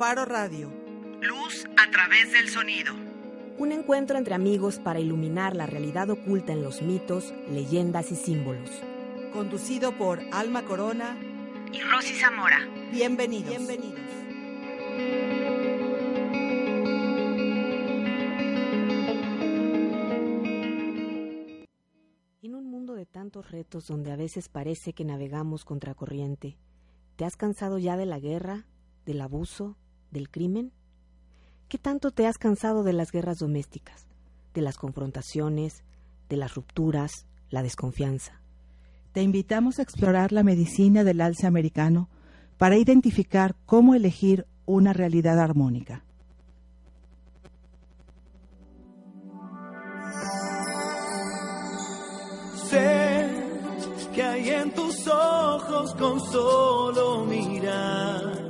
Faro Radio. Luz a través del sonido. Un encuentro entre amigos para iluminar la realidad oculta en los mitos, leyendas y símbolos. Conducido por Alma Corona y Rosy Zamora. Bienvenidos. Bienvenidos. En un mundo de tantos retos donde a veces parece que navegamos contracorriente, ¿te has cansado ya de la guerra, del abuso, del crimen? ¿Qué tanto te has cansado de las guerras domésticas, de las confrontaciones, de las rupturas, la desconfianza? Te invitamos a explorar la medicina del alce americano para identificar cómo elegir una realidad armónica. Sé que hay en tus ojos con solo mirar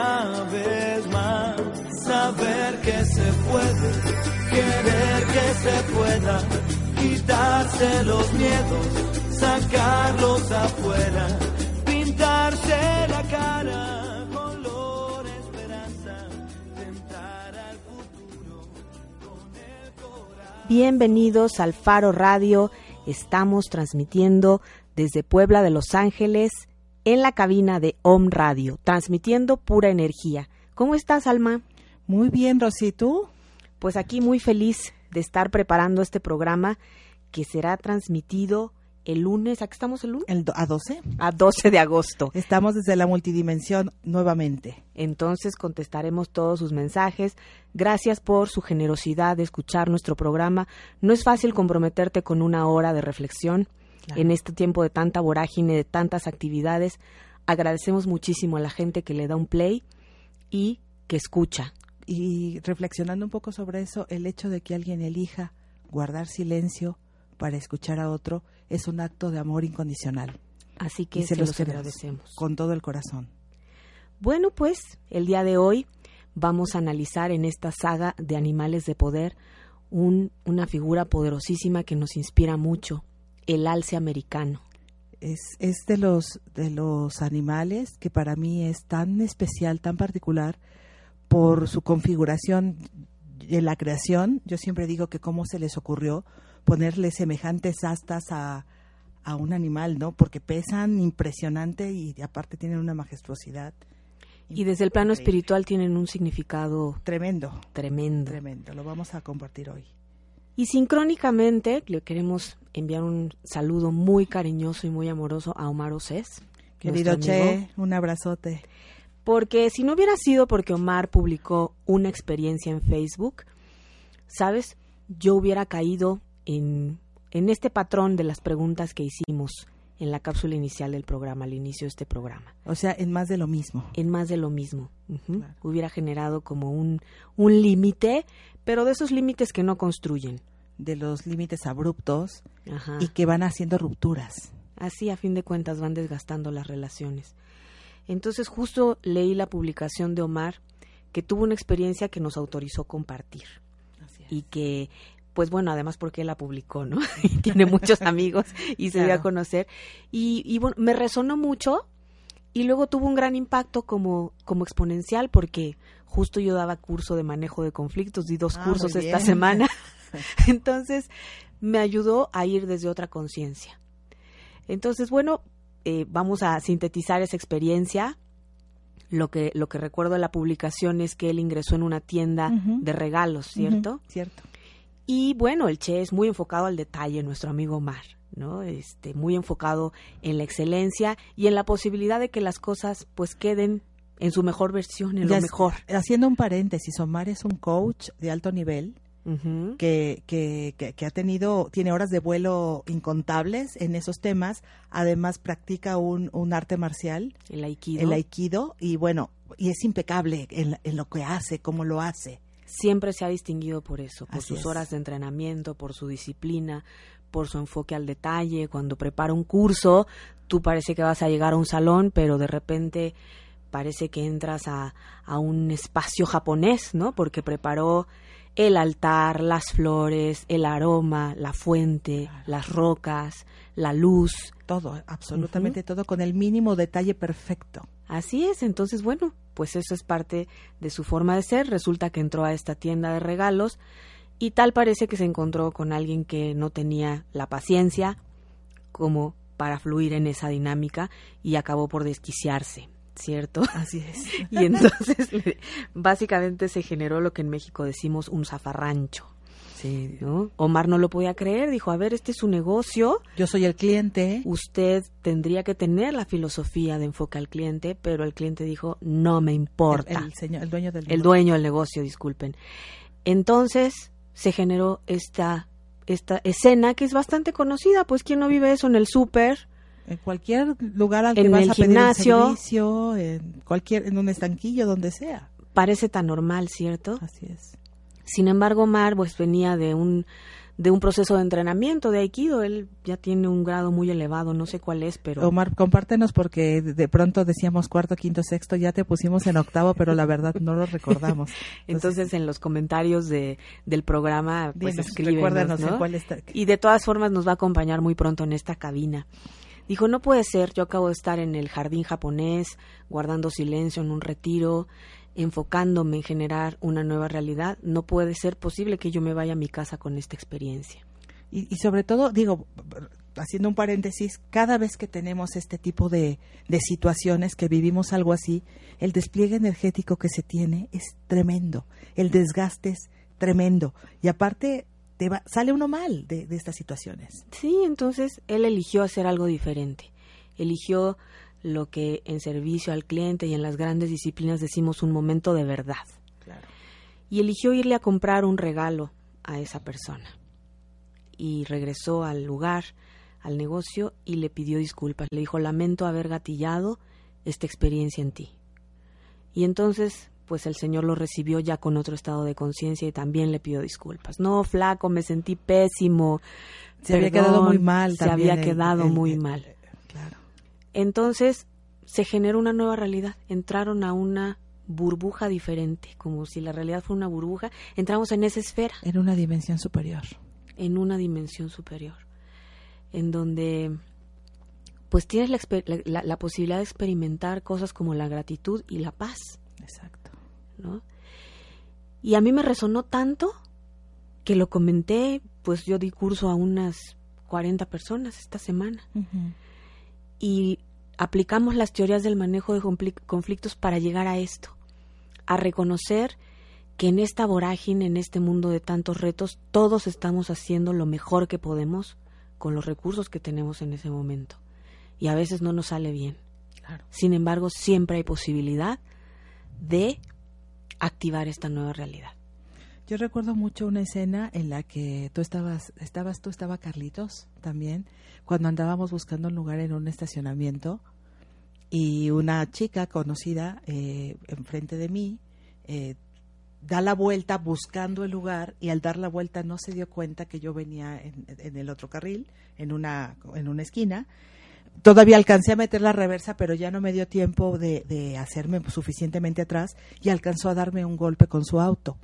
una vez más saber que se puede, querer que se pueda, quitarse los miedos, sacarlos afuera, pintarse la cara, color esperanza, tentar al futuro con el corazón. Bienvenidos al Faro Radio, estamos transmitiendo desde Puebla de Los Ángeles en la cabina de Om Radio, transmitiendo pura energía. ¿Cómo estás, Alma? Muy bien, Rosy, ¿tú? Pues aquí muy feliz de estar preparando este programa que será transmitido el lunes, ¿a qué estamos el lunes? El do- ¿A 12? A 12 de agosto. Estamos desde la multidimensión nuevamente. Entonces contestaremos todos sus mensajes. Gracias por su generosidad de escuchar nuestro programa. No es fácil comprometerte con una hora de reflexión Claro. en este tiempo de tanta vorágine, de tantas actividades. Agradecemos muchísimo a la gente que le da un play y que escucha. Y reflexionando un poco sobre eso, el hecho de que alguien elija guardar silencio para escuchar a otro es un acto de amor incondicional. Así que y se, los queremos agradecemos. Con todo el corazón. Bueno, pues el día de hoy vamos a analizar en esta saga de animales de poder un- una figura poderosísima que nos inspira mucho, el alce americano. Es, es de los de los animales que para mí es tan especial, tan particular por su configuración de la creación. Yo siempre digo que cómo se les ocurrió ponerle semejantes astas a, a un animal, ¿no? Porque pesan impresionante y aparte tienen una majestuosidad. Y desde el plano espiritual tienen un significado Tremendo, tremendo. tremendo. Lo vamos a compartir hoy. Y sincrónicamente le queremos enviar un saludo muy cariñoso y muy amoroso a Omar Océs. Querido Che, un abrazote. Porque si no hubiera sido porque Omar publicó una experiencia en Facebook, ¿sabes? Yo hubiera caído en, en este patrón de las preguntas que hicimos en la cápsula inicial del programa, al inicio de este programa. O sea, en más de lo mismo. En más de lo mismo. Claro. Hubiera generado como un, un límite, pero de esos límites que no construyen. de los límites abruptos Ajá. y que van haciendo rupturas. Así a fin de cuentas van desgastando las relaciones. Entonces justo leí la publicación de Omar que tuvo una experiencia que nos autorizó compartir y que pues bueno, además porque él la publicó, ¿no? Y tiene muchos amigos y se dio a Claro. conocer. Y, y bueno, me resonó mucho y luego tuvo un gran impacto como, como exponencial porque justo yo daba curso de manejo de conflictos, di dos Ah, cursos esta semana. Entonces me ayudó a ir desde otra conciencia. Entonces, bueno, eh, vamos a sintetizar esa experiencia. Lo que, lo que recuerdo de la publicación es que él ingresó en una tienda de regalos, ¿cierto? Cierto. Y bueno, el Che es muy enfocado al detalle, nuestro amigo Omar, ¿no? Este, muy enfocado en la excelencia y en la posibilidad de que las cosas pues queden en su mejor versión, en Ya lo mejor. Haciendo un paréntesis, Omar es un coach de alto nivel que, que, que ha tenido, tiene horas de vuelo incontables en esos temas, además practica un, un arte marcial, El aikido. el aikido, y bueno, y es impecable en, en lo que hace, cómo lo hace. Siempre se ha distinguido por eso, por Así sus es. horas de entrenamiento, por su disciplina, por su enfoque al detalle. Cuando prepara un curso, tú parece que vas a llegar a un salón, pero de repente parece que entras a, a un espacio japonés, ¿no? Porque preparó el altar, las flores, el aroma, la fuente, las rocas, la luz. Todo, absolutamente todo, con el mínimo detalle perfecto. Así es, entonces bueno, pues eso es parte de su forma de ser. Resulta que entró a esta tienda de regalos y tal parece que se encontró con alguien que no tenía la paciencia como para fluir en esa dinámica y acabó por desquiciarse, ¿cierto? Así es. Y entonces básicamente se generó lo que en México decimos un zafarrancho, Sí. ¿no? Omar no lo podía creer, dijo, a ver, este es su negocio, Yo soy el cliente. usted tendría que tener la filosofía de enfoque al cliente, pero el cliente dijo, no me importa. El, el señor, el dueño del El negocio. dueño del negocio, disculpen. Entonces se generó esta, esta escena que es bastante conocida, pues ¿quién no vive eso en el súper? En cualquier lugar al que En vas el a pedir servicio, en cualquier, en un estanquillo, donde sea. Parece tan normal, ¿cierto? Así es. Sin embargo, Mar pues venía de un de un proceso de entrenamiento de Aikido, él ya tiene un grado muy elevado, no sé cuál es, pero Omar, compártenos porque de pronto decíamos cuarto, quinto, sexto, ya te pusimos en octavo, pero la verdad no lo recordamos. entonces en los comentarios de, del programa pues escríbenos, cuál está. y de todas formas nos va a acompañar muy pronto en esta cabina. Dijo, no puede ser, yo acabo de estar en el jardín japonés, guardando silencio en un retiro, enfocándome en generar una nueva realidad, no puede ser posible que yo me vaya a mi casa con esta experiencia. Y, y sobre todo, digo, haciendo un paréntesis, cada vez que tenemos este tipo de, de situaciones, que vivimos algo así, el despliegue energético que se tiene es tremendo, el desgaste es tremendo. Y aparte, te va- sale uno mal de, de estas situaciones. Sí, entonces él eligió hacer algo diferente. Eligió lo que en servicio al cliente y en las grandes disciplinas decimos un momento de verdad. Claro. y eligió irle a comprar un regalo a esa persona. Y regresó al lugar, al negocio, y le pidió disculpas. Le dijo, lamento haber gatillado esta experiencia en ti. Y entonces, pues el Señor lo recibió ya con otro estado de conciencia y también le pidió disculpas. No, flaco, me sentí pésimo. Se había quedado muy mal. Se también había el- quedado el- muy el- mal. Claro. Entonces se generó una nueva realidad. Entraron a una burbuja diferente, como si la realidad fuera una burbuja. Entramos en esa esfera, En una dimensión superior. en una dimensión superior, en donde pues tienes la, la- la- posibilidad de experimentar cosas como la gratitud y la paz, Exacto. ¿no? Y a mí me resonó tanto que lo comenté, pues yo di curso a unas 40 personas esta semana. Y aplicamos las teorías del manejo de confli- conflictos para llegar a esto, a reconocer que en esta vorágine, en este mundo de tantos retos, todos estamos haciendo lo mejor que podemos con los recursos que tenemos en ese momento. Y a veces no nos sale bien. Claro. Sin embargo, siempre hay posibilidad de activar esta nueva realidad. Yo recuerdo mucho una escena en la que tú estabas, estabas tú, estaba Carlitos también, cuando andábamos buscando un lugar en un estacionamiento y una chica conocida eh, enfrente de mí eh, da la vuelta buscando el lugar y al dar la vuelta no se dio cuenta que yo venía en, en el otro carril, en una, en una esquina. Todavía alcancé a meter la reversa, pero ya no me dio tiempo de, de hacerme suficientemente atrás y alcanzó a darme un golpe con su auto.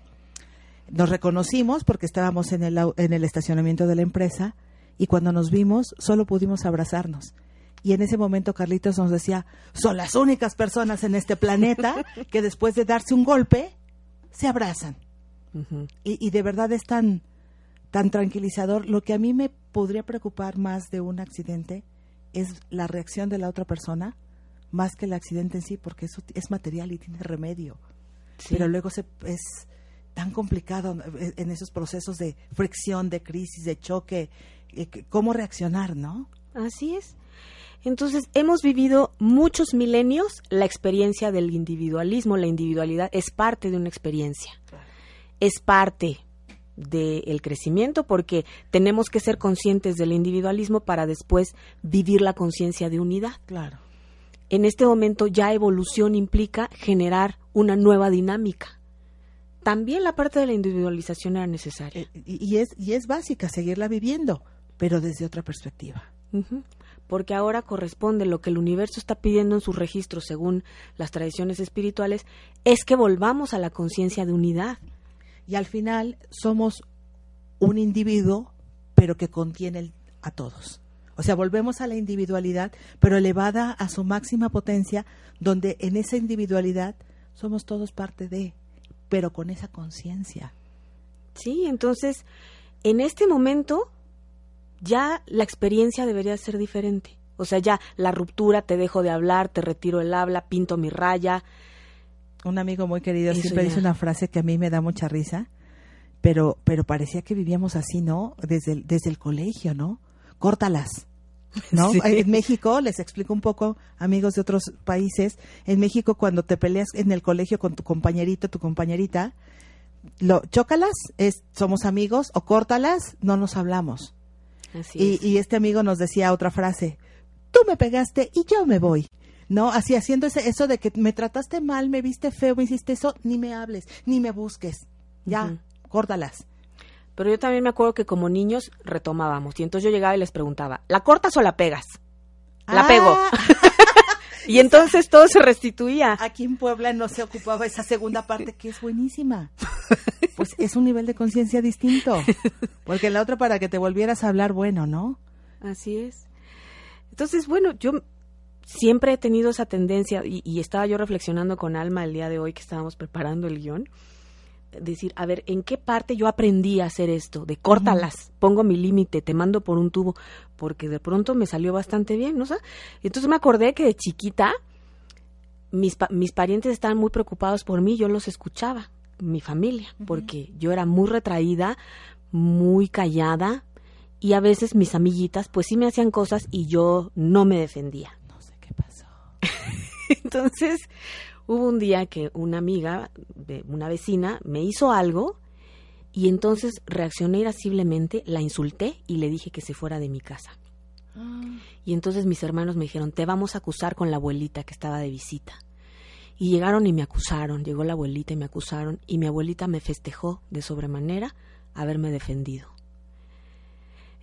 Nos reconocimos porque estábamos en el, en el estacionamiento de la empresa y cuando nos vimos solo pudimos abrazarnos. Y en ese momento Carlitos nos decía, son las únicas personas en este planeta que después de darse un golpe se abrazan. Y, y de verdad es tan, tan tranquilizador. Lo que a mí me podría preocupar más de un accidente es la reacción de la otra persona, más que el accidente en sí, porque eso es material y tiene remedio Sí. pero luego se, es tan complicado eh, en esos procesos de fricción, de crisis, de choque, eh, cómo reaccionar, ¿no? Así es. Entonces, hemos vivido muchos milenios la experiencia del individualismo. La individualidad es parte de una experiencia. Es parte del crecimiento porque tenemos que ser conscientes del individualismo para después vivir la conciencia de unidad. Claro. En este momento ya evolución implica generar una nueva dinámica. También la parte de la individualización era necesaria. Eh, y, es, y es básica seguirla viviendo, pero desde otra perspectiva. Porque ahora corresponde lo que el universo está pidiendo en sus registros según las tradiciones espirituales, es que volvamos a la conciencia de unidad. Y al final somos un individuo, pero que contiene a todos. O sea, volvemos a la individualidad, pero elevada a su máxima potencia, donde en esa individualidad somos todos parte de, pero con esa conciencia. Sí, entonces, en este momento ya la experiencia debería ser diferente. O sea, ya la ruptura, te dejo de hablar, te retiro el habla, pinto mi raya. Un amigo muy querido Eso siempre ya. dice una frase que a mí me da mucha risa, pero, pero parecía que vivíamos así, ¿no? Desde el, desde el colegio, ¿no? Córtalas. ¿No? Sí. En México, les explico un poco, amigos de otros países, en México cuando te peleas en el colegio con tu compañerito, tu compañerita, lo chócalas, es somos amigos, o córtalas, no nos hablamos. Así Y, es. y este amigo nos decía otra frase, tú me pegaste y yo me voy. ¿No? Así haciendo ese, eso de que me trataste mal, me viste feo, me hiciste eso, ni me hables, ni me busques. Ya, Ujú. córtalas. Pero yo también me acuerdo que como niños retomábamos y entonces yo llegaba y les preguntaba, ¿la cortas o la pegas? La Ah, pego. Y entonces todo se restituía. Aquí en Puebla no se ocupaba esa segunda parte que es buenísima. Pues es un nivel de conciencia distinto. Porque la otra para que te volvieras a hablar bueno, ¿no? Así es. Entonces, bueno, yo siempre he tenido esa tendencia y, y estaba yo reflexionando con Alma el día de hoy que estábamos preparando el guion, decir, a ver, ¿en qué parte yo aprendí a hacer esto? De córtalas, pongo mi límite, te mando por un tubo, porque de pronto me salió bastante bien, ¿no? O sea, entonces me acordé que de chiquita mis, mis parientes estaban muy preocupados por mí, yo los escuchaba, mi familia, porque yo era muy retraída, muy callada y a veces mis amiguitas pues sí me hacían cosas y yo no me defendía. No sé qué pasó. Entonces hubo un día que una amiga, una vecina, me hizo algo y entonces reaccioné irasciblemente, la insulté y le dije que se fuera de mi casa. Y entonces mis hermanos me dijeron, te vamos a acusar con la abuelita que estaba de visita. Y llegaron y me acusaron, llegó la abuelita y me acusaron, y mi abuelita me festejó de sobremanera haberme defendido.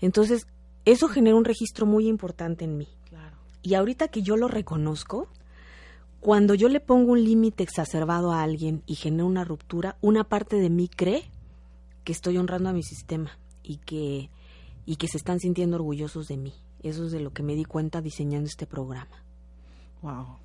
Entonces, eso generó un registro muy importante en mí. Claro. Y ahorita que yo lo reconozco, cuando yo le pongo un límite exacerbado a alguien y genera una ruptura, una parte de mí cree que estoy honrando a mi sistema y que, y que se están sintiendo orgullosos de mí. Eso es de lo que me di cuenta diseñando este programa. Wow.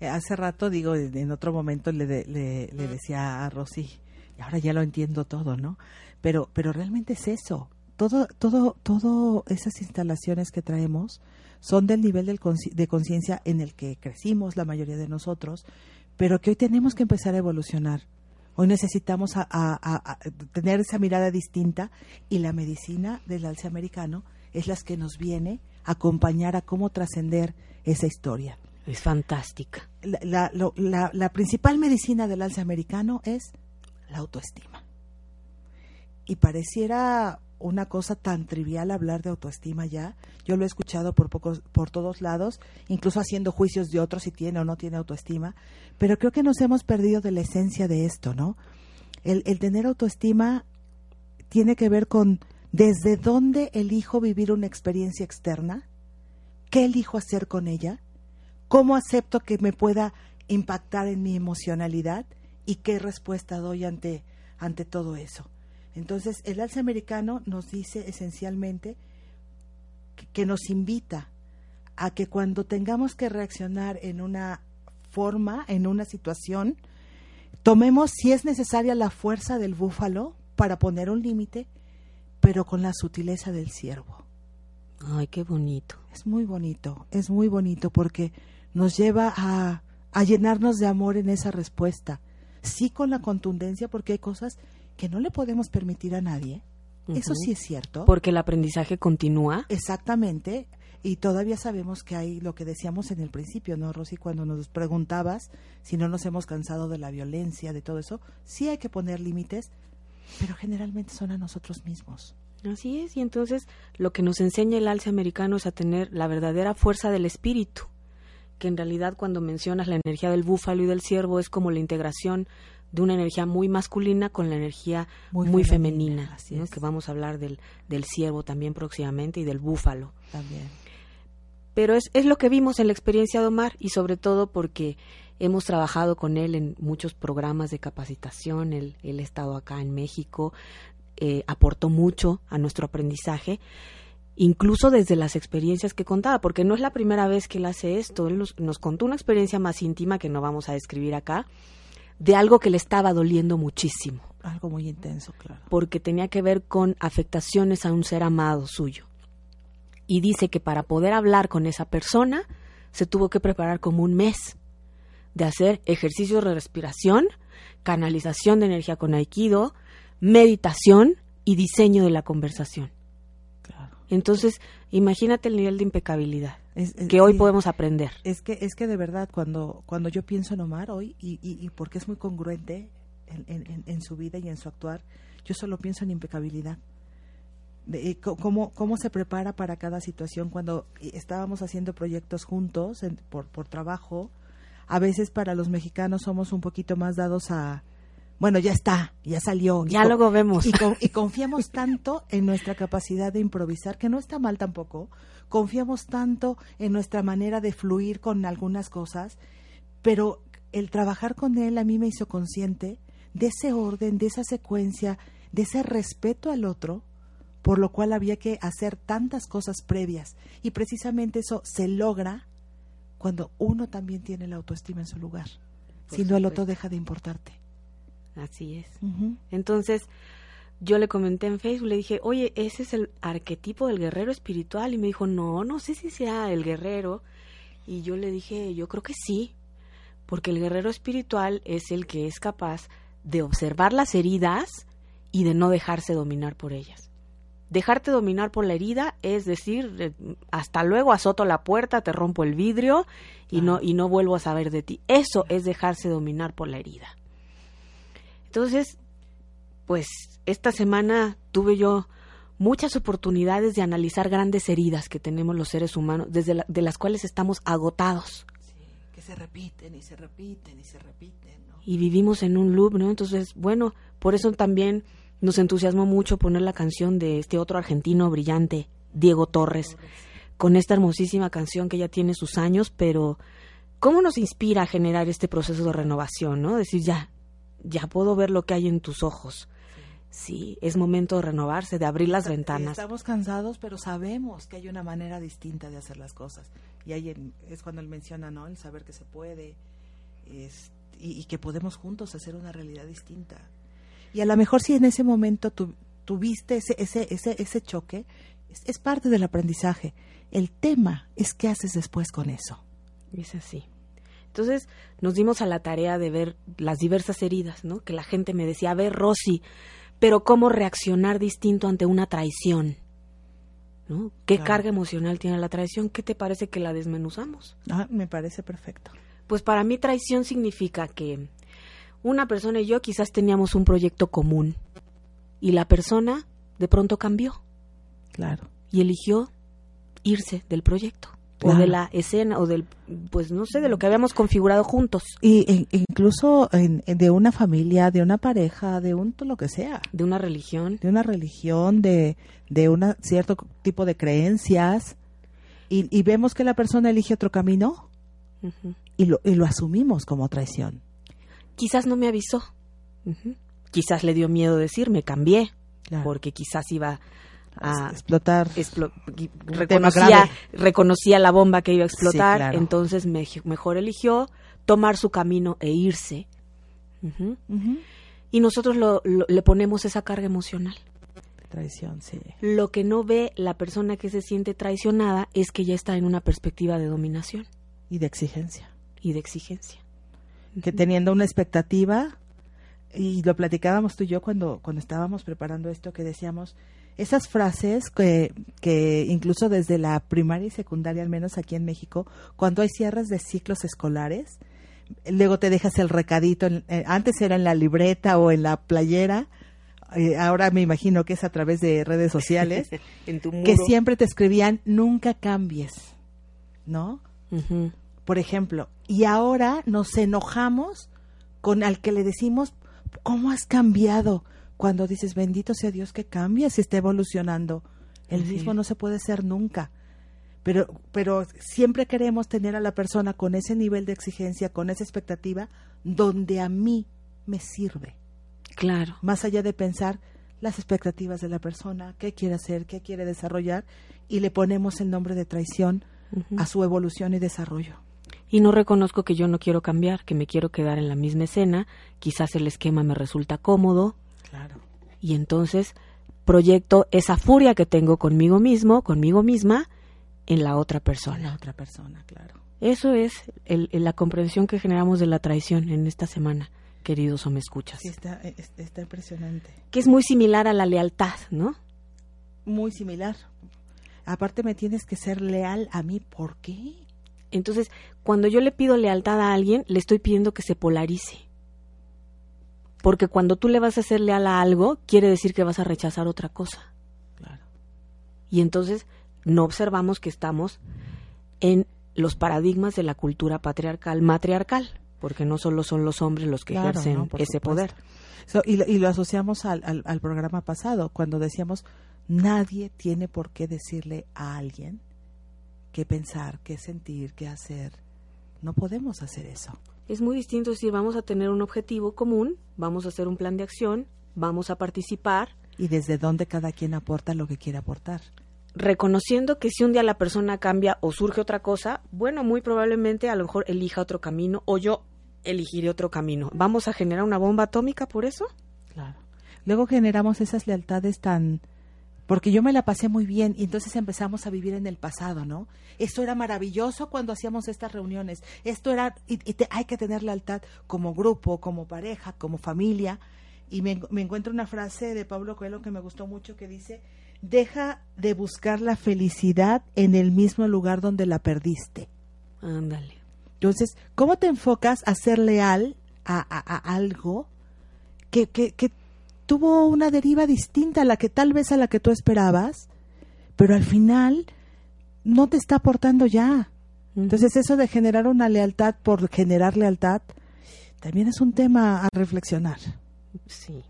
Eh, hace rato, digo, en en otro momento le, de- le, le decía a Rosy, y ahora ya lo entiendo todo, ¿no? Pero, pero realmente es eso. Todo, todo, todo esas instalaciones que traemos son del nivel del consci- de conciencia en el que crecimos la mayoría de nosotros, pero que hoy tenemos que empezar a evolucionar. Hoy necesitamos a- a- a- a tener esa mirada distinta y la medicina del alce americano es la que nos viene a acompañar a cómo trascender esa historia Es fantástica. la, la- lo- la- la principal medicina del alce americano es la autoestima. Y pareciera una cosa tan trivial hablar de autoestima ya. Yo lo he escuchado por pocos, por todos lados, incluso haciendo juicios de otros si tiene o no tiene autoestima. Pero creo que nos hemos perdido de la esencia de esto, ¿no? El, el tener autoestima tiene que ver con desde dónde elijo vivir una experiencia externa, qué elijo hacer con ella, cómo acepto que me pueda impactar en mi emocionalidad y qué respuesta doy ante, ante todo eso. Entonces, el alce americano nos dice esencialmente que, que nos invita a que cuando tengamos que reaccionar en una forma, en una situación, tomemos si es necesaria la fuerza del búfalo para poner un límite, pero con la sutileza del ciervo. Ay, qué bonito. Es muy bonito, es muy bonito porque nos lleva a, a llenarnos de amor en esa respuesta. Sí con la contundencia porque hay cosas que no le podemos permitir a nadie. Eso sí es cierto. Porque el aprendizaje continúa. Exactamente. Y todavía sabemos que hay lo que decíamos en el principio, ¿no, Rosy? Cuando nos preguntabas si no nos hemos cansado de la violencia, de todo eso, sí hay que poner límites, pero generalmente son a nosotros mismos. Así es, y entonces lo que nos enseña el alce americano es a tener la verdadera fuerza del espíritu, que en realidad cuando mencionas la energía del búfalo y del ciervo es como la integración de una energía muy masculina con la energía muy, Muy femenina, femenina, así ¿no? es. que vamos a hablar del, del ciervo también próximamente y del búfalo. También. Pero es, es lo que vimos en la experiencia de Omar y sobre todo porque hemos trabajado con él en muchos programas de capacitación, él, él ha estado acá en México, eh, aportó mucho a nuestro aprendizaje, incluso desde las experiencias que contaba, porque no es la primera vez que él hace esto, él nos, nos contó una experiencia más íntima que no vamos a describir acá, de algo que le estaba doliendo muchísimo Algo muy intenso, claro. porque tenía que ver con afectaciones a un ser amado suyo. Y dice que para poder hablar con esa persona se tuvo que preparar como un mes de hacer ejercicios de respiración, canalización de energía con aikido, meditación y diseño de la conversación. claro. Entonces, imagínate el nivel de impecabilidad Es- es- que hoy sí. podemos aprender. Es que, es que de verdad, cuando, cuando yo pienso en Omar hoy, y, y, y porque es muy congruente en, en- en- su vida y en su actuar, yo solo pienso en impecabilidad. De, eh, cómo, cómo se prepara para cada situación cuando eh, estábamos haciendo proyectos juntos en- por, por trabajo. A veces para los mexicanos somos un poquito más dados a, bueno, ya está, ya salió. Ya luego vemos. y, con- y confiamos tanto en nuestra capacidad de improvisar, que no está mal tampoco. Confiamos tanto en nuestra manera de fluir con algunas cosas, pero el trabajar con él a mí me hizo consciente de ese orden, de esa secuencia, de ese respeto al otro, por lo cual había que hacer tantas cosas previas. Y precisamente eso se logra cuando uno también tiene la autoestima en su lugar. Si no, el otro deja de importarte. Así es. Entonces, yo le comenté en Facebook, le dije, oye, ese es el arquetipo del guerrero espiritual. Y me dijo, no, no sé si sea el guerrero. Y yo le dije, yo creo que sí, porque el guerrero espiritual es el que es capaz de observar las heridas y de no dejarse dominar por ellas. Dejarte dominar por la herida es decir, eh, hasta luego azoto la puerta, te rompo el vidrio y no y no vuelvo a saber de ti. Eso es dejarse dominar por la herida. Entonces, pues esta semana tuve yo muchas oportunidades de analizar grandes heridas que tenemos los seres humanos, desde la- de las cuales estamos agotados Sí, que se repiten y se repiten y se repiten, ¿no? y vivimos en un loop, ¿no? Entonces, bueno, por eso también nos entusiasmó mucho poner la canción de este otro argentino brillante, Diego Torres, con esta hermosísima canción que ya tiene sus años, pero ¿cómo nos inspira a generar este proceso de renovación, ¿no? Decir, ya, ya puedo ver lo que hay en tus ojos. Sí, es momento de renovarse, de abrir las ventanas. Estamos cansados, pero sabemos que hay una manera distinta de hacer las cosas. Y ahí es cuando él menciona, ¿no? El saber que se puede es- y, y que podemos juntos hacer una realidad distinta. Y a lo mejor si en ese momento tu- tuviste ese, ese, ese, ese choque, es, es parte del aprendizaje. El tema es qué haces después con eso. Es así. Entonces nos dimos a la tarea de ver las diversas heridas, ¿no? Que la gente me decía, a ver, Rosy, pero ¿cómo reaccionar distinto ante una traición? ¿No? ¿Qué Claro. carga emocional tiene la traición? ¿Qué te parece que la desmenuzamos? Ah, me parece perfecto. Pues para mí traición significa que una persona y yo quizás teníamos un proyecto común y la persona de pronto cambió Claro. y eligió irse del proyecto o de la escena o del pues no sé de lo que habíamos configurado juntos. Y e- incluso en- de una familia, de una pareja, de un lo que sea. de una religión. De una religión, de, de un cierto tipo de creencias, y, y vemos que la persona elige otro camino y lo, y lo asumimos como traición. quizás no me avisó. Quizás le dio miedo decirme cambié Claro. porque quizás iba a explotar. explo- qui- tema reconocía reconocía la bomba que iba a explotar claro. entonces me- mejor eligió tomar su camino e irse y nosotros lo- lo- le ponemos esa carga emocional Traición, sí. lo que no ve la persona que se siente traicionada es que ya está en una perspectiva de dominación Y de exigencia. y de exigencia Que teniendo una expectativa, y lo platicábamos tú y yo cuando, cuando estábamos preparando esto, que decíamos, esas frases que, que incluso desde la primaria y secundaria, al menos aquí en México, cuando hay cierres de ciclos escolares, luego te dejas el recadito, en- eh, antes era en la libreta o en la playera, eh, ahora me imagino que es a través de redes sociales, en tu muro. que siempre te escribían, nunca cambies, ¿no? Por ejemplo, y ahora nos enojamos con al que le decimos, ¿cómo has cambiado? Cuando dices, bendito sea Dios que cambia, si está evolucionando. El mismo no se puede ser nunca. Pero, pero siempre queremos tener a la persona con ese nivel de exigencia, con esa expectativa, donde a mí me sirve. Claro. Más allá de pensar las expectativas de la persona, qué quiere hacer, qué quiere desarrollar, y le ponemos el nombre de traición a su evolución y desarrollo. Y no reconozco que yo no quiero cambiar, que me quiero quedar en la misma escena, quizás el esquema me resulta cómodo Claro. y entonces proyecto esa furia que tengo conmigo mismo, conmigo misma, en la otra A la persona. otra persona, claro. Eso es el- el- la comprensión que generamos de la traición en esta semana, queridos o me escuchas. Sí, está, es- está impresionante. Que es muy similar a la lealtad, ¿no? Muy similar. Aparte me tienes que ser leal a mí. ¿Por qué? Entonces, cuando yo le pido lealtad a alguien, le estoy pidiendo que se polarice. Porque cuando tú le vas a ser leal a algo, quiere decir que vas a rechazar otra cosa. Claro. Y entonces no observamos que estamos en los paradigmas de la cultura patriarcal, matriarcal, porque no solo son los hombres los que Claro, ejercen ese supuesto. poder. So, y, lo- y lo asociamos al, al, al programa pasado, cuando decíamos, nadie tiene por qué decirle a alguien qué pensar, qué sentir, qué hacer. No podemos hacer eso. Es muy distinto decir, vamos a tener un objetivo común, vamos a hacer un plan de acción, vamos a participar, Y desde dónde cada quien aporta lo que quiere aportar. reconociendo que si un día la persona cambia o surge otra cosa, bueno, muy probablemente a lo mejor elija otro camino o yo elegiré otro camino. ¿Vamos a generar una bomba atómica por eso? Claro. Luego generamos esas lealtades tan... Porque yo me la pasé muy bien y entonces empezamos a vivir en el pasado, ¿no? Esto era maravilloso cuando hacíamos estas reuniones. Esto era... Y, y te- hay que tener lealtad como grupo, como pareja, como familia. Y me, me encuentro una frase de Pablo Coelho que me gustó mucho que dice, deja de buscar la felicidad en el mismo lugar donde la perdiste. Ándale. Entonces, ¿cómo te enfocas a ser leal a, a- a algo que, que, que tuvo una deriva distinta a la que tal vez a la que tú esperabas, pero al final no te está aportando ya? Entonces, eso de generar una lealtad por generar lealtad también es un tema a reflexionar. Sí.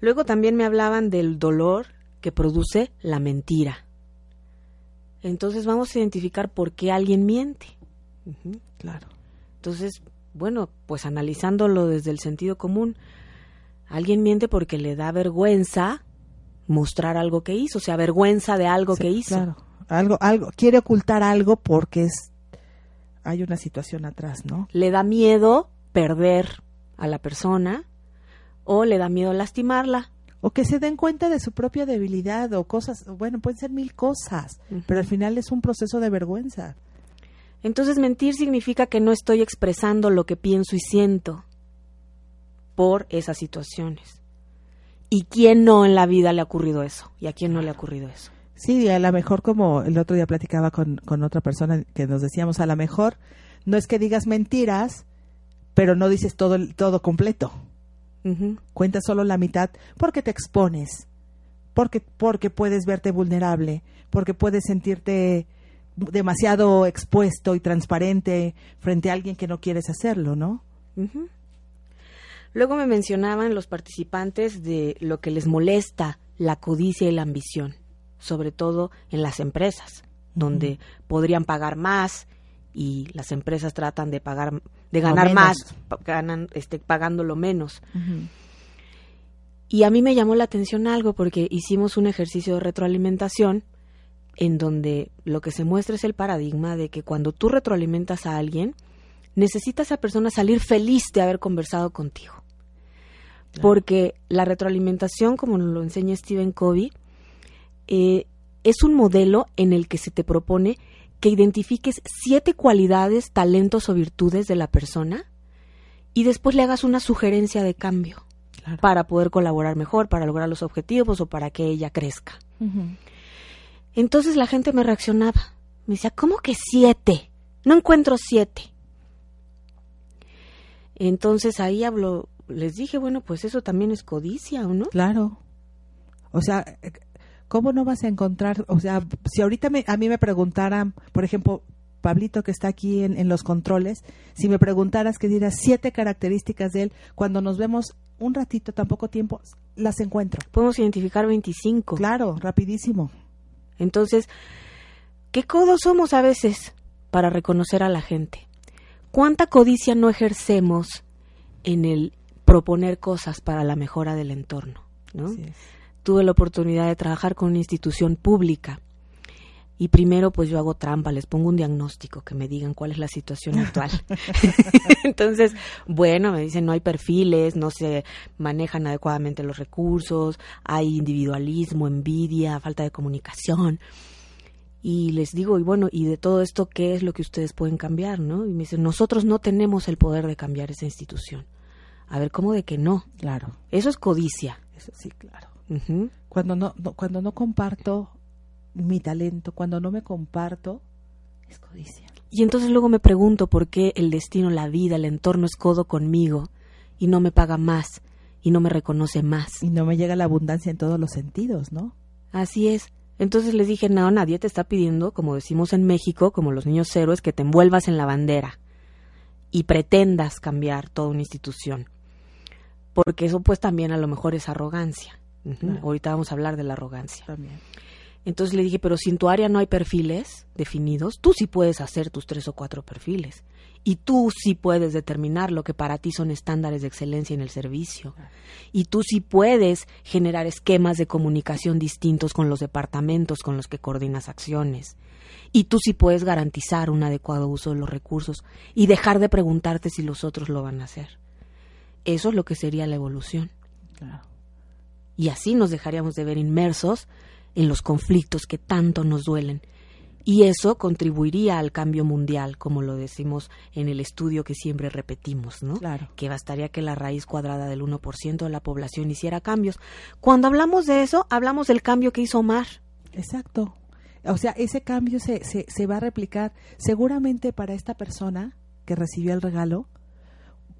Luego también me hablaban del dolor que produce la mentira. Entonces vamos a identificar por qué alguien miente. Claro. Entonces, bueno, pues analizándolo desde el sentido común, alguien miente porque le da vergüenza mostrar algo que hizo, o sea, vergüenza de algo Sí, que hizo. Claro. Algo, algo, quiere ocultar algo porque es hay una situación atrás, ¿no? Le da miedo perder a la persona o le da miedo lastimarla. o que se den cuenta de su propia debilidad o cosas, bueno, pueden ser mil cosas, pero al final es un proceso de vergüenza. Entonces mentir significa que no estoy expresando lo que pienso y siento por esas situaciones. ¿Y quién no en la vida le ha ocurrido eso? ¿Y a quién no le ha ocurrido eso? Sí, a lo mejor como el otro día platicaba con, con otra persona que nos decíamos, a lo mejor no es que digas mentiras, pero no dices todo, el- todo completo, Ujú. cuentas solo la mitad porque te expones, porque, porque puedes verte vulnerable, porque puedes sentirte demasiado expuesto y transparente frente a alguien que no quieres hacerlo, ¿no? Luego me mencionaban los participantes de lo que les molesta la codicia y la ambición, sobre todo en las empresas, donde podrían pagar más y las empresas tratan de pagar de ganar más, ganan este pagándolo menos. Y a mí me llamó la atención algo porque hicimos un ejercicio de retroalimentación en donde lo que se muestra es el paradigma de que cuando tú retroalimentas a alguien, necesita esa persona salir feliz de haber conversado contigo. Porque la retroalimentación, como nos lo enseña Stephen Covey, eh, es un modelo en el que se te propone que identifiques siete cualidades, talentos o virtudes de la persona y después le hagas una sugerencia de cambio Claro. para poder colaborar mejor, para lograr los objetivos o para que ella crezca. Entonces la gente me reaccionaba. Me decía, ¿cómo que siete? No encuentro siete. Entonces ahí hablo, les dije, bueno, pues eso también es codicia, ¿o no? Claro. O sea, eh, ¿cómo no vas a encontrar? O sea, si ahorita me- a mí me preguntaran, por ejemplo, Pablito que está aquí en, en los controles, si me preguntaras que dieras siete características de él, cuando nos vemos un ratito, tan poco tiempo, las encuentro. Podemos identificar 25. Claro, rapidísimo. Entonces, ¿qué codos somos a veces para reconocer a la gente? ¿Cuánta codicia no ejercemos en el proponer cosas para la mejora del entorno? ¿no? Tuve la oportunidad de trabajar con una institución pública y primero pues yo hago trampa, les pongo un diagnóstico que me digan cuál es la situación actual. Entonces, bueno, me dicen no hay perfiles, no se manejan adecuadamente los recursos, hay individualismo, envidia, falta de comunicación. Y les digo, y bueno, y de todo esto, ¿qué es lo que ustedes pueden cambiar, no? Y me dicen, nosotros no tenemos el poder de cambiar esa institución. A ver, ¿cómo de que no? Claro. Eso es codicia. Eso sí, claro. Cuando no, no- cuando no comparto mi talento, cuando no me comparto, es codicia. Y entonces luego me pregunto por qué el destino, la vida, el entorno es codo conmigo y no me paga más y no me reconoce más. Y no me llega la abundancia en todos los sentidos, ¿no? Así es. Entonces les dije, no, nadie te está pidiendo, como decimos en México, como los niños héroes, que te envuelvas en la bandera y pretendas cambiar toda una institución. Porque eso pues también a lo mejor es arrogancia. Claro. Ahorita vamos a hablar de la arrogancia. También. Entonces le dije, pero si en tu área no hay perfiles definidos, tú sí puedes hacer tus tres o cuatro perfiles. Y tú sí puedes determinar lo que para ti son estándares de excelencia en el servicio. Y tú sí puedes generar esquemas de comunicación distintos con los departamentos con los que coordinas acciones. Y tú sí puedes garantizar un adecuado uso de los recursos y dejar de preguntarte si los otros lo van a hacer. Eso es lo que sería la evolución Claro. y así nos dejaríamos de ver inmersos en los conflictos que tanto nos duelen. Y eso contribuiría al cambio mundial, como lo decimos en el estudio que siempre repetimos, ¿no? Claro. Que bastaría que la raíz cuadrada del 1% de la población hiciera cambios. Cuando hablamos de eso, hablamos del cambio que hizo Omar. Exacto. O sea, ese cambio se, se, se va a replicar seguramente para esta persona que recibió el regalo.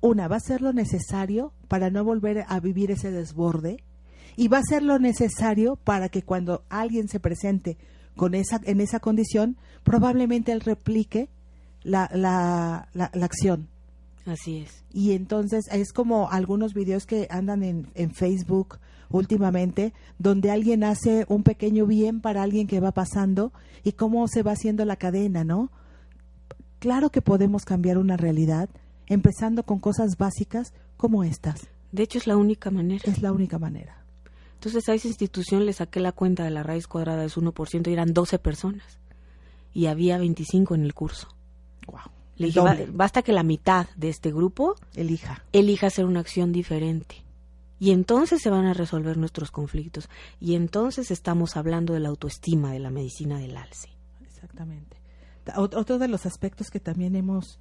Una, va a ser lo necesario para no volver a vivir ese desborde y va a ser lo necesario para que cuando alguien se presente con esa, en esa condición, probablemente él replique la, la, la, la acción. Así es. Y entonces es como algunos videos que andan en, en Facebook últimamente, donde alguien hace un pequeño bien para alguien que va pasando y cómo se va haciendo la cadena, ¿no? Claro que podemos cambiar una realidad, empezando con cosas básicas como estas. De hecho, es la única manera. Es la única manera. Entonces a esa institución le saqué la cuenta de la raíz cuadrada es 1% y eran 12 personas. Y había 25 en el curso. Wow. Le El dije, "Ba- doble. basta que la mitad de este grupo Elija. elija hacer una acción diferente. Y entonces se van a resolver nuestros conflictos. Y entonces estamos hablando de la autoestima, de la medicina del alce. Exactamente. Ta- ot- Otro de los aspectos que también hemos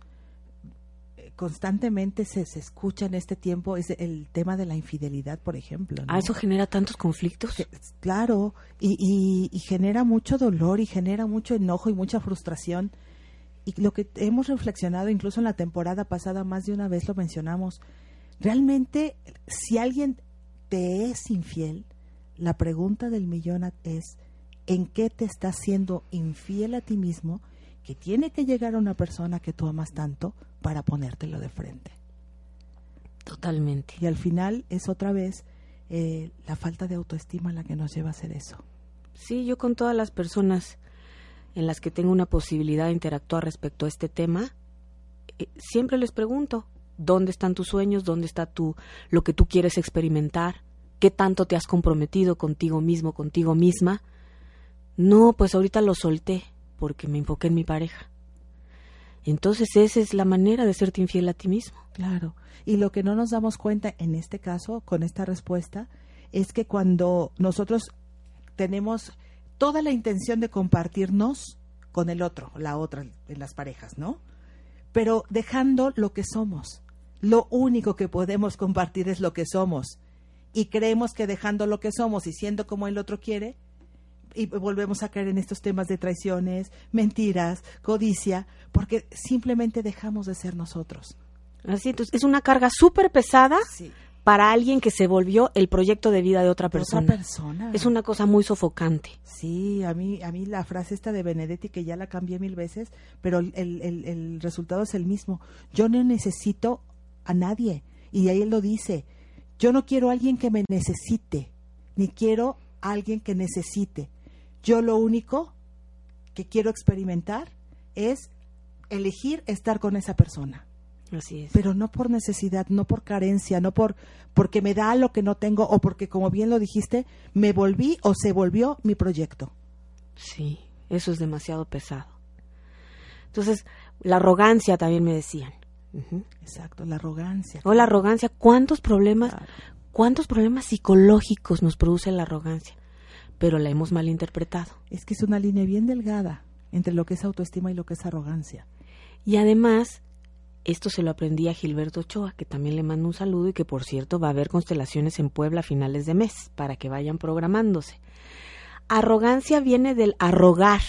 constantemente se, se escucha en este tiempo es el tema de la infidelidad, por ejemplo. ¿no? ¿Ah, eso genera tantos conflictos? Que- Claro, y, y- y genera mucho dolor y genera mucho enojo y mucha frustración. Y lo que hemos reflexionado, incluso en la temporada pasada, más de una vez lo mencionamos, realmente si alguien te es infiel, la pregunta del millón es, ¿en qué te estás siendo infiel a ti mismo? Que tiene que llegar a una persona que tú amas tanto para ponértelo de frente. Totalmente. Y al final es otra vez eh, la falta de autoestima la que nos lleva a hacer eso. Sí, yo con todas las personas en las que tengo una posibilidad de interactuar respecto a este tema, eh, siempre les pregunto, ¿dónde están tus sueños? ¿Dónde está tu, lo que tú quieres experimentar? ¿Qué tanto te has comprometido contigo mismo, contigo misma? No, pues ahorita lo solté porque me enfoqué en mi pareja. Entonces esa es la manera de serte infiel a ti mismo. Claro. Y lo que no nos damos cuenta en este caso, con esta respuesta, es que cuando nosotros tenemos toda la intención de compartirnos con el otro, la otra, en las parejas, ¿no? Pero dejando lo que somos. Lo único que podemos compartir es lo que somos. Y creemos que dejando lo que somos y siendo como el otro quiere, y volvemos a caer en estos temas de traiciones, mentiras, codicia, porque simplemente dejamos de ser nosotros. Así, entonces es una carga súper pesada Sí. para alguien que se volvió el proyecto de vida de otra Otra persona. Es una cosa muy sofocante. Sí, a mí, a mí la frase esta de Benedetti, que ya la cambié mil veces, pero el- el- el resultado es el mismo. Yo no necesito a nadie. Y ahí él lo dice. Yo no quiero a alguien que me necesite, ni quiero a alguien que necesite. Yo lo único que quiero experimentar es elegir estar con esa persona. Así es. Pero no por necesidad, no por carencia, no por porque me da lo que no tengo o porque, como bien lo dijiste, me volví o se volvió mi proyecto. Sí, eso es demasiado pesado. Entonces, la arrogancia también me decían. Exacto, la arrogancia. O la arrogancia, ¿cuántos problemas, Claro. cuántos problemas psicológicos nos produce la arrogancia? Pero la hemos malinterpretado. Es que es una línea bien delgada entre lo que es autoestima y lo que es arrogancia. Y además, esto se lo aprendí a Gilberto Ochoa, que también le mando un saludo y que por cierto va a haber constelaciones en Puebla a finales de mes, para que vayan programándose. Arrogancia viene del arrogar,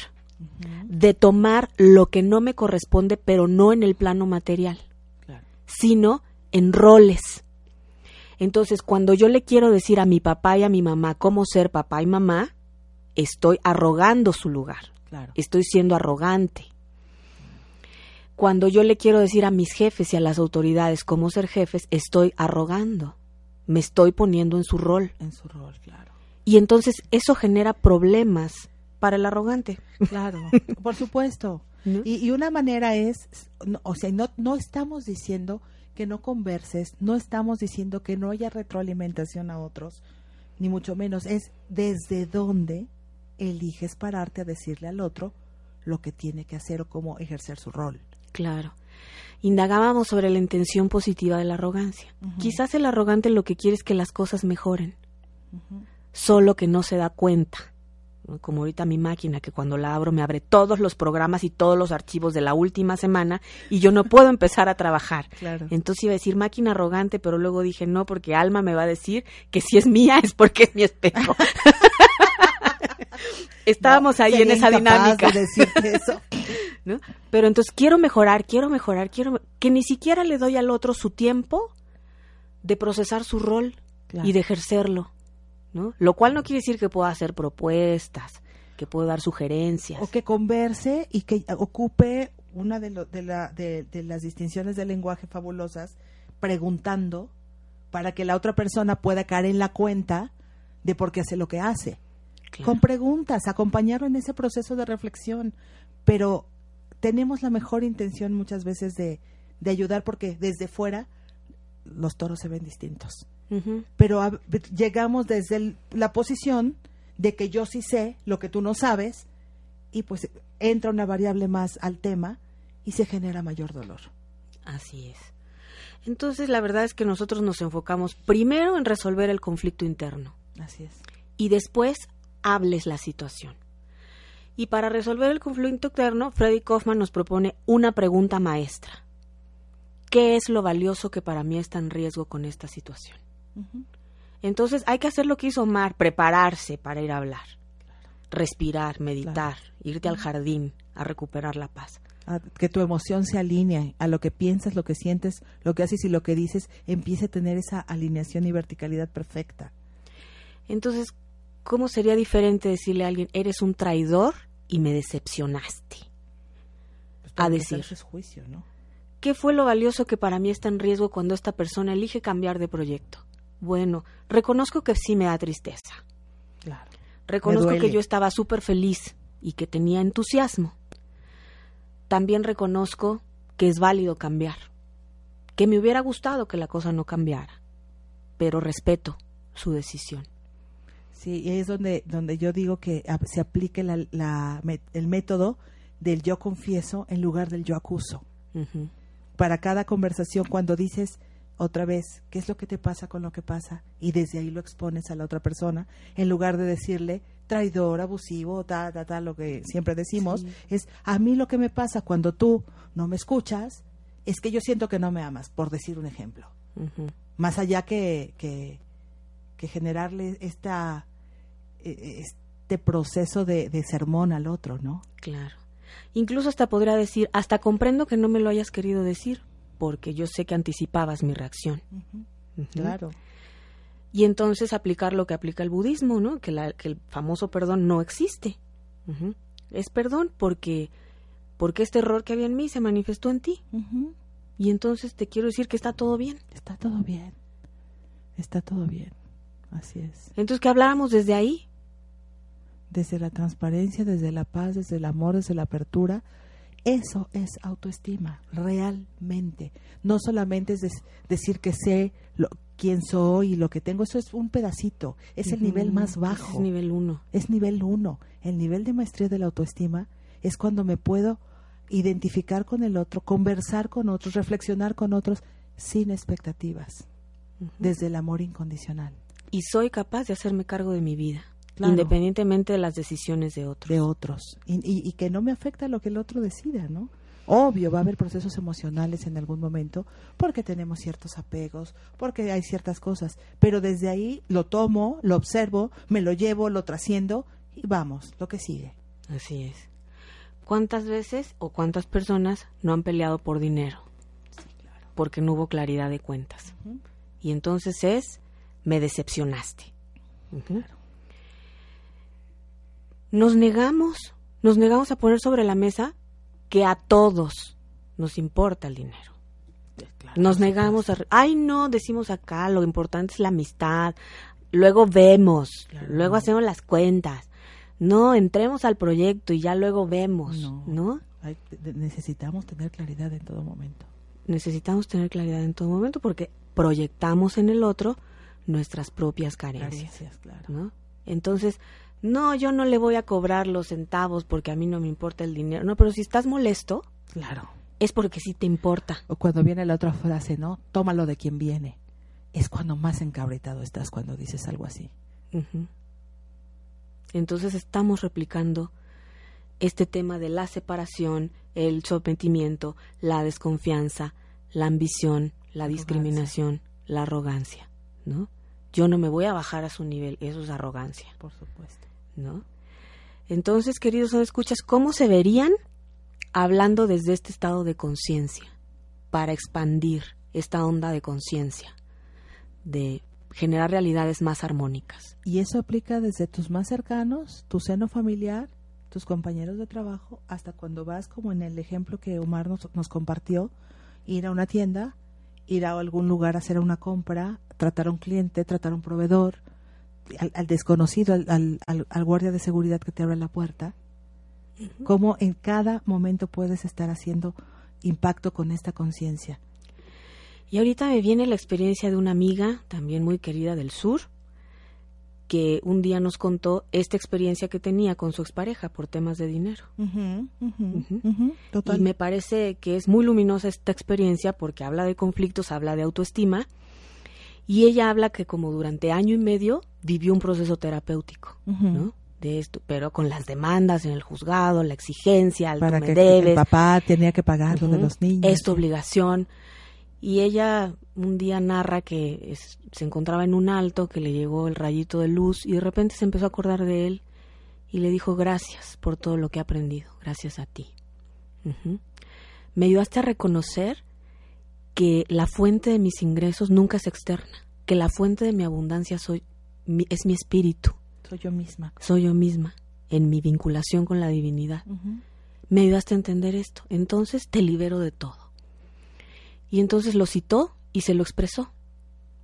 de tomar lo que no me corresponde, pero no en el plano material, Claro. sino en roles. Entonces, cuando yo le quiero decir a mi papá y a mi mamá cómo ser papá y mamá, estoy arrogando su lugar Claro. estoy siendo arrogante. Cuando yo le quiero decir a mis jefes y a las autoridades cómo ser jefes, estoy arrogando, me estoy poniendo en su rol. En su rol, claro. Y entonces eso genera problemas para el arrogante. Claro, por supuesto. ¿no? Y, y una manera es, no, o sea, no, no estamos diciendo que no converses, no estamos diciendo que no haya retroalimentación a otros, ni mucho menos, es desde dónde eliges pararte a decirle al otro lo que tiene que hacer o cómo ejercer su rol. Claro. Indagábamos sobre la intención positiva de la arrogancia. Quizás el arrogante lo que quiere es que las cosas mejoren, solo que no se da cuenta. ¿No? Como ahorita mi máquina, que cuando la abro me abre todos los programas y todos los archivos de la última semana y yo no puedo empezar a trabajar. Claro. Entonces iba a decir máquina arrogante, pero luego dije no, porque Alma me va a decir que si es mía es porque es mi espejo. Estábamos ahí en esa dinámica. de eso. ¿no? Pero entonces quiero mejorar, quiero mejorar, quiero que ni siquiera le doy al otro su tiempo de procesar su rol Claro. y de ejercerlo, ¿no? Lo cual no quiere decir que pueda hacer propuestas, que pueda dar sugerencias. o que converse y que ocupe una de, lo- de, la- de- de las distinciones del lenguaje fabulosas preguntando para que la otra persona pueda caer en la cuenta de por qué hace lo que hace. Claro. Con preguntas, acompañarlo en ese proceso de reflexión. Pero tenemos la mejor intención muchas veces de, de ayudar porque desde fuera los toros se ven distintos pero a- llegamos desde el- la posición de que yo sí sé lo que tú no sabes y pues entra una variable más al tema y se genera mayor dolor. Así es. Entonces la verdad es que nosotros nos enfocamos primero en resolver el conflicto interno Así es. y después hables la situación. Y para resolver el conflicto interno, Freddy Kaufman nos propone una pregunta maestra. ¿Qué es lo valioso que para mí está en riesgo con esta situación? Entonces hay que hacer lo que hizo Omar, prepararse para ir a hablar, respirar, meditar, irte al jardín a recuperar la paz. A- que tu emoción se alinee a lo que piensas, lo que sientes, lo que haces y lo que dices, empiece a tener esa alineación y verticalidad perfecta. Entonces, ¿cómo sería diferente decirle a alguien, eres un traidor y me decepcionaste? Pues, A decir. es juicio, ¿no? ¿Qué fue lo valioso que para mí está en riesgo cuando esta persona elige cambiar de proyecto? Bueno, reconozco que sí me da tristeza. Claro. Reconozco que yo estaba súper feliz y que tenía entusiasmo. También reconozco que es válido cambiar, que me hubiera gustado que la cosa no cambiara, pero respeto su decisión. Sí, y es donde, donde yo digo que se aplique la, la el método del yo confieso en lugar del yo acuso. Para cada conversación, cuando dices otra vez, ¿qué es lo que te pasa con lo que pasa? Y desde ahí lo expones a la otra persona, en lugar de decirle traidor, abusivo, ta, ta, ta, lo que siempre decimos, Sí. es a mí lo que me pasa cuando tú no me escuchas, es que yo siento que no me amas, por decir un ejemplo. Más allá que, que, que generarle esta, eh, este proceso de, de sermón al otro, ¿no? Claro. Incluso hasta podría decir, hasta comprendo que no me lo hayas querido decir, porque yo sé que anticipabas mi reacción. Claro. Y entonces aplicar lo que aplica el budismo, ¿no? Que, la- que el famoso perdón no existe. Es perdón porque, porque este error que había en mí se manifestó en ti. Y entonces te quiero decir que está todo bien. Está todo bien. Está todo bien. Así es. Entonces que habláramos desde ahí. Desde la transparencia, desde la paz, desde el amor, desde la apertura. Eso es autoestima, realmente. No solamente es decir que sé lo, quién soy y lo que tengo. Eso es un pedacito. Es el nivel más bajo. Es nivel uno. es nivel uno. El nivel de maestría de la autoestima es cuando me puedo identificar con el otro, conversar con otros, reflexionar con otros sin expectativas, desde el amor incondicional Y soy capaz de hacerme cargo de mi vida, Claro. independientemente de las decisiones de otros. de otros y, y- y que no me afecta lo que el otro decida, ¿no? Obvio, va a haber procesos emocionales en algún momento porque tenemos ciertos apegos, porque hay ciertas cosas, pero desde ahí lo tomo, lo observo, me lo llevo, lo trasciendo y vamos, lo que sigue. Así es. ¿Cuántas veces o cuántas personas no han peleado por dinero? Porque no hubo claridad de cuentas. Y entonces es, me decepcionaste. Ujú. Nos negamos, nos negamos a poner sobre la mesa que a todos nos importa el dinero. Nos negamos a... Ay, no, decimos acá, lo importante es la amistad. Luego vemos, Claro. luego hacemos las cuentas. No, entremos al proyecto y ya luego vemos, No. ¿no? Hay- de- necesitamos tener claridad en todo momento. Necesitamos tener claridad en todo momento porque proyectamos en el otro nuestras propias carencias, Carencias, claro. ¿no? Entonces, no, yo no le voy a cobrar los centavos porque a mí no me importa el dinero. No, pero si estás molesto, Claro. es porque sí te importa. O cuando viene la otra frase, ¿no? Tómalo de quien viene. Es cuando más encabritado estás cuando dices algo así. Entonces estamos replicando este tema de la separación, el sometimiento, la desconfianza, la ambición, la Arrogancia. discriminación, la arrogancia, ¿no? Yo no me voy a bajar a su nivel, eso es arrogancia, Por supuesto. ¿No? Entonces, queridos no escuchas, ¿cómo se verían hablando desde este estado de conciencia para expandir esta onda de conciencia, de generar realidades más armónicas? Y eso aplica desde tus más cercanos, tu seno familiar, tus compañeros de trabajo, hasta cuando vas, como en el ejemplo que Omar nos, nos compartió, ir a una tienda, ir a algún lugar a hacer una compra, tratar a un cliente, tratar a un proveedor, al, al desconocido, al, al- al- guardia de seguridad que te abre la puerta. Cómo en cada momento puedes estar haciendo impacto con esta conciencia. Y ahorita me viene la experiencia de una amiga, también muy querida del sur, que un día nos contó esta experiencia que tenía con su expareja por temas de dinero. Total. Y me parece que es muy luminosa esta experiencia porque habla de conflictos, habla de autoestima, y ella habla que como durante año y medio vivió un proceso terapéutico. ¿no? De esto, pero con las demandas en el juzgado, la exigencia, el Para que debes, el papá tenía que pagar lo de los niños. Es tu obligación. Y ella un día narra que es- se encontraba en un alto, que le llegó el rayito de luz y de repente se empezó a acordar de él y le dijo gracias por todo lo que he aprendido, gracias a ti. Ujú. Me ayudaste a reconocer que la fuente de mis ingresos nunca es externa, que la fuente de mi abundancia soy, mi- es mi espíritu, Soy yo misma. soy yo misma, en mi vinculación con la divinidad me ayudaste a entender esto. Entonces te libero de todo. Y entonces lo citó y se lo expresó.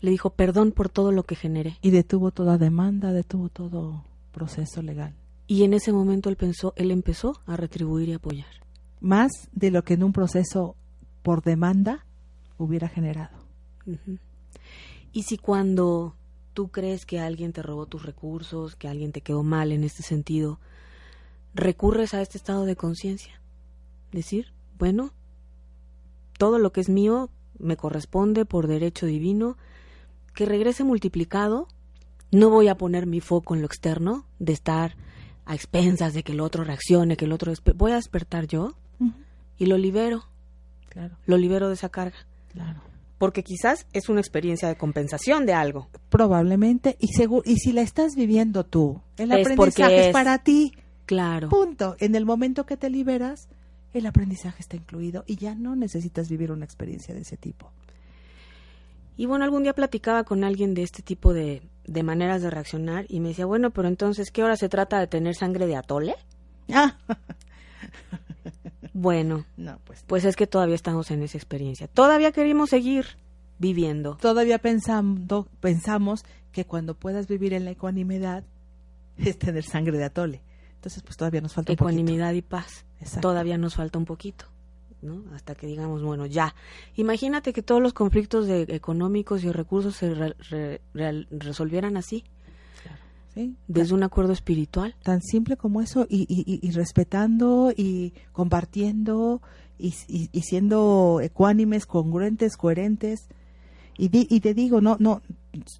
Le dijo, perdón por todo lo que generé. Y detuvo toda demanda, detuvo todo proceso legal. Y en ese momento él pensó, él empezó a retribuir y apoyar. Más de lo que en un proceso por demanda hubiera generado. Y si cuando tú crees que alguien te robó tus recursos, que alguien te quedó mal en este sentido, recurres a este estado de conciencia. Decir, bueno, todo lo que es mío me corresponde por derecho divino, que regrese multiplicado. No voy a poner mi foco en lo externo, de estar a expensas de que el otro reaccione, que el otro... Voy a despertar yo y lo libero, Claro, lo libero de esa carga. Claro. Porque quizás es una experiencia de compensación de algo. Probablemente, y, seguro, y si la estás viviendo tú, el Es aprendizaje es- para ti. Claro. Punto. En el momento que te liberas, el aprendizaje está incluido y ya no necesitas vivir una experiencia de ese tipo. Y bueno, algún día platicaba con alguien de este tipo de, de maneras de reaccionar y me decía, bueno, pero entonces, ¿qué hora se trata de tener sangre de atole? Ah, Bueno, no, pues pues es que todavía estamos en esa experiencia. Todavía queremos seguir viviendo. todavía pensando, pensamos que cuando puedas vivir en la ecuanimidad es tener sangre de atole. Entonces, pues todavía nos falta un poquito. Ecuanimidad y paz. Exacto. Todavía nos falta un poquito, ¿no? Hasta que digamos, bueno, ya. Imagínate que todos los conflictos de- económicos y recursos se re- resolvieran así, ¿sí? desde un acuerdo espiritual. Tan simple como eso y, y- y- y respetando y compartiendo y, y- siendo ecuánimes, congruentes, coherentes. Y, di- y te digo, no, no,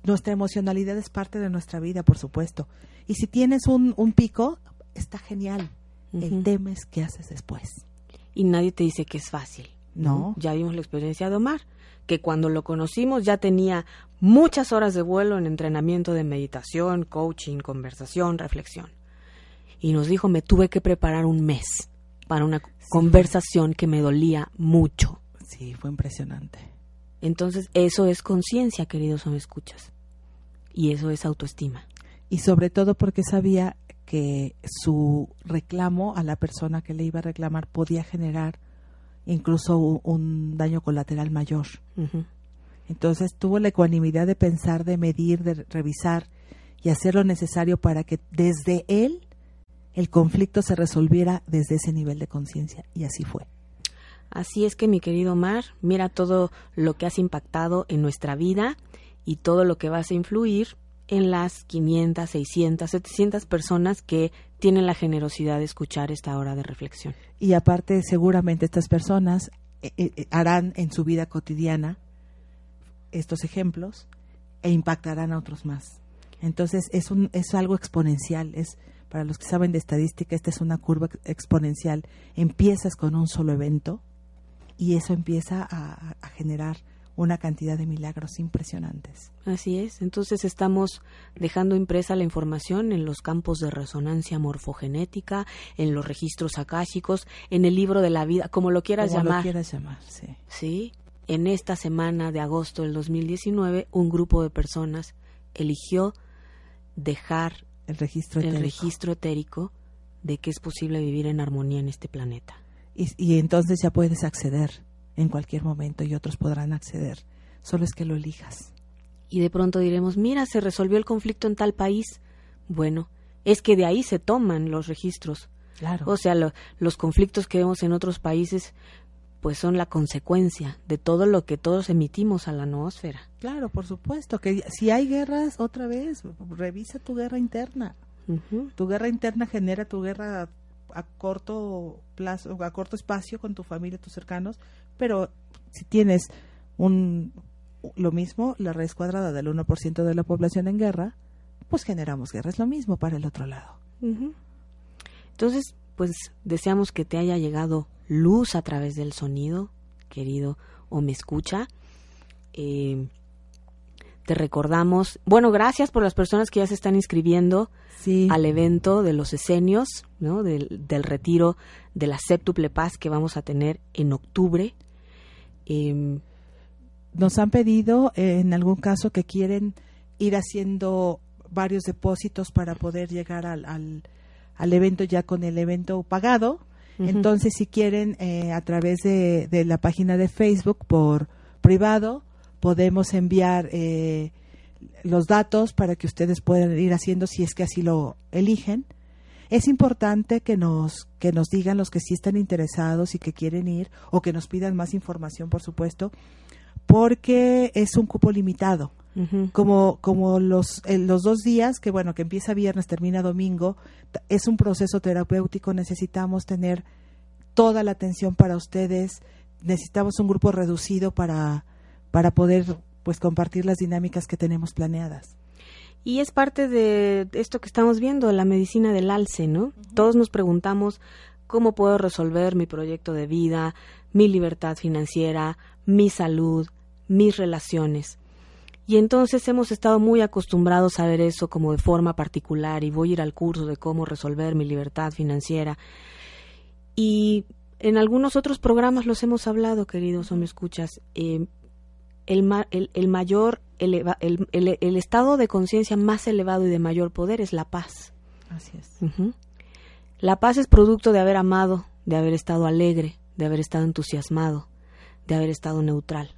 nuestra emocionalidad es parte de nuestra vida, por supuesto. Y si tienes un, un pico, está genial. Ujú. El tema es qué haces después. Y nadie te dice que es fácil. No. Ya vimos la experiencia de Omar, que cuando lo conocimos ya tenía muchas horas de vuelo en entrenamiento de meditación, coaching, conversación, reflexión. Y nos dijo, me tuve que preparar un mes para una conversación que me dolía mucho. Sí, fue impresionante. Entonces, eso es conciencia, queridos me escuchas. Y eso es autoestima. Y sobre todo porque sabía que su reclamo a la persona que le iba a reclamar podía generar incluso un, un daño colateral mayor. Entonces tuvo la ecuanimidad de pensar, de medir, de revisar y hacer lo necesario para que desde él el conflicto se resolviera desde ese nivel de conciencia. Y así fue. Así es que, mi querido Omar, mira todo lo que has impactado en nuestra vida y todo lo que vas a influir en las 500, 600, 700 personas que tienen la generosidad de escuchar esta hora de reflexión. Y aparte, seguramente estas personas eh, eh, harán en su vida cotidiana estos ejemplos e impactarán a otros más. Entonces, es, un, es algo exponencial. Es Para los que saben de estadística, esta es una curva ex- exponencial. Empiezas con un solo evento y eso empieza a, a generar una cantidad de milagros impresionantes. Así es. Entonces estamos dejando impresa la información en los campos de resonancia morfogenética, en los registros akáshicos, en el libro de la vida, como lo quieras Como llamar. lo quieras llamar, sí. Sí, en esta semana de agosto del 2019, un grupo de personas eligió dejar El registro el etérico. registro etérico de que es posible vivir en armonía en este planeta. Y, y entonces ya puedes acceder en cualquier momento y otros podrán acceder. Solo es que lo elijas. Y de pronto diremos, mira, se resolvió el conflicto en tal país. Bueno, es que de ahí se toman los registros. Claro. O sea, lo- los conflictos que vemos en otros países, pues son la consecuencia de todo lo que todos emitimos a la noósfera. Claro, por supuesto. Que si hay guerras, otra vez, revisa tu guerra interna. Tu guerra interna genera tu guerra a corto plazo, a corto espacio con tu familia, tus cercanos, pero si tienes un lo mismo, la raíz cuadrada del 1% de la población en guerra, pues generamos guerra, es lo mismo para el otro lado. Entonces, pues deseamos que te haya llegado luz a través del sonido, querido o me escucha. Eh, te recordamos, bueno, gracias por las personas que ya se están inscribiendo Sí. al evento de los esenios, ¿no? del, del retiro de la séptuple paz que vamos a tener en octubre. Em, Nos han pedido eh, en algún caso que quieren ir haciendo varios depósitos para poder llegar al, al, al evento ya con el evento pagado. Entonces, si quieren, eh, a través de, de la página de Facebook por privado, podemos enviar eh, los datos para que ustedes puedan ir haciendo si es que así lo eligen. Es importante que nos, que nos digan los que sí están interesados y que quieren ir o que nos pidan más información, por supuesto, porque es un cupo limitado. Como, como los, eh, los dos días, que bueno, que empieza viernes, termina domingo, es un proceso terapéutico, necesitamos tener toda la atención para ustedes, necesitamos un grupo reducido para, para poder pues compartir las dinámicas que tenemos planeadas. Y es parte de esto que estamos viendo, la medicina del alce, ¿no? Todos nos preguntamos cómo puedo resolver mi proyecto de vida, mi libertad financiera, mi salud, mis relaciones. Y entonces hemos estado muy acostumbrados a ver eso como de forma particular y voy a ir al curso de cómo resolver mi libertad financiera. Y en algunos otros programas los hemos hablado, queridos o me escuchas. Eh, el, ma- el, el mayor, eleva- el, el- estado de conciencia más elevado y de mayor poder es la paz. Así es. Ujú. La paz es producto de haber amado, de haber estado alegre, de haber estado entusiasmado, de haber estado neutral.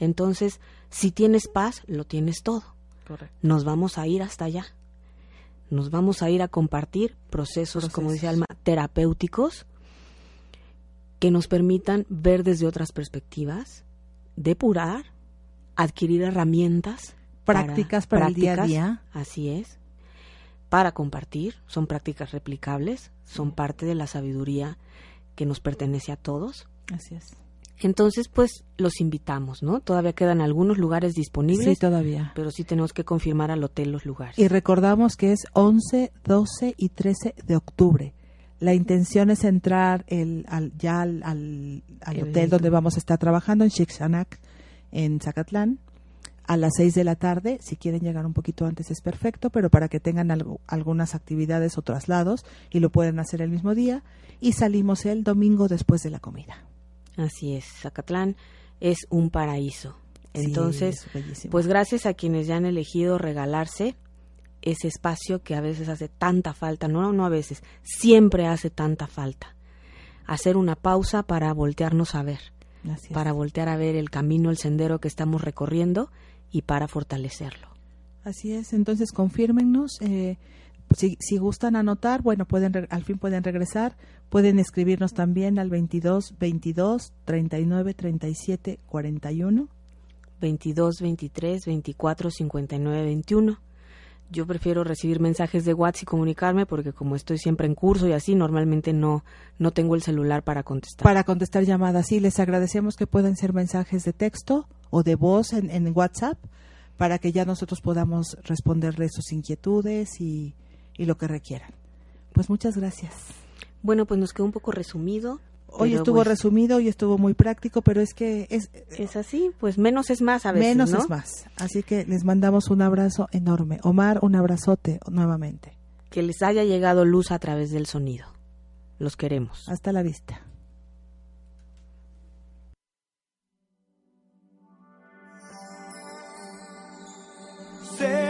Entonces, si tienes paz, lo tienes todo. Correcto. Nos vamos a ir hasta allá. Nos vamos a ir a compartir procesos, como dice. Alma, terapéuticos que nos permitan ver desde otras perspectivas, depurar, adquirir herramientas. Prácticas para el día a prácticas, día. Así es. Para compartir, son prácticas replicables, son parte de la sabiduría que nos pertenece a todos. Así es. Entonces, pues los invitamos, ¿no? Todavía quedan algunos lugares disponibles, Sí, todavía. pero sí tenemos que confirmar al hotel los lugares. Y recordamos que es 11, 12 y 13 de octubre. La intención es entrar el, al, ya al, al- al El- hotel donde vamos a estar trabajando, en Shixanak, en Zacatlán, a las 6 de la tarde. Si quieren llegar un poquito antes es perfecto, pero para que tengan algo- algunas actividades o traslados y lo pueden hacer el mismo día. Y salimos el domingo después de la comida. Así es, Zacatlán es un paraíso. Entonces, pues gracias a quienes ya han elegido regalarse ese espacio que a veces hace tanta falta, no, no a veces, siempre hace tanta falta. Hacer una pausa para voltearnos a ver, Así es. para voltear a ver el camino, el sendero que estamos recorriendo y para fortalecerlo. Así es, entonces confírmennos. eh, si, si gustan anotar, bueno, pueden re- al fin pueden regresar. Pueden escribirnos también al 22 22 39 37 41. 22 23 24 59 21. Yo prefiero recibir mensajes de WhatsApp y comunicarme porque como estoy siempre en curso y así, normalmente no, no tengo el celular para contestar. Para contestar llamadas, sí, les agradecemos que puedan ser mensajes de texto o de voz en, en WhatsApp para que ya nosotros podamos responderles sus inquietudes y, y lo que requieran. Pues muchas gracias. Bueno, pues nos quedó un poco resumido. Hoy estuvo pues, resumido y estuvo muy práctico, pero es que es, Es así, pues menos es más a veces, Menos ¿no? es más. Así que les mandamos un abrazo enorme. Omar, un abrazote nuevamente. Que les haya llegado luz a través del sonido. Los queremos. Hasta la vista. Sé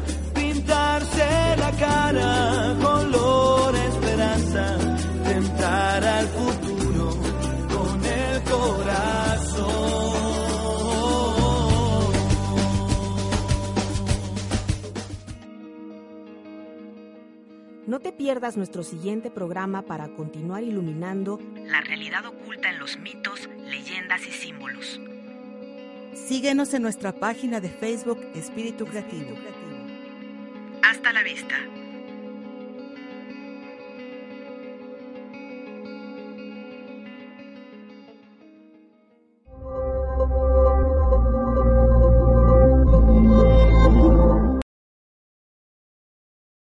te pierdas nuestro siguiente programa para continuar iluminando La realidad oculta en los mitos, leyendas y símbolos. Síguenos en nuestra página de Facebook Espíritu Creativo. Hasta la vista.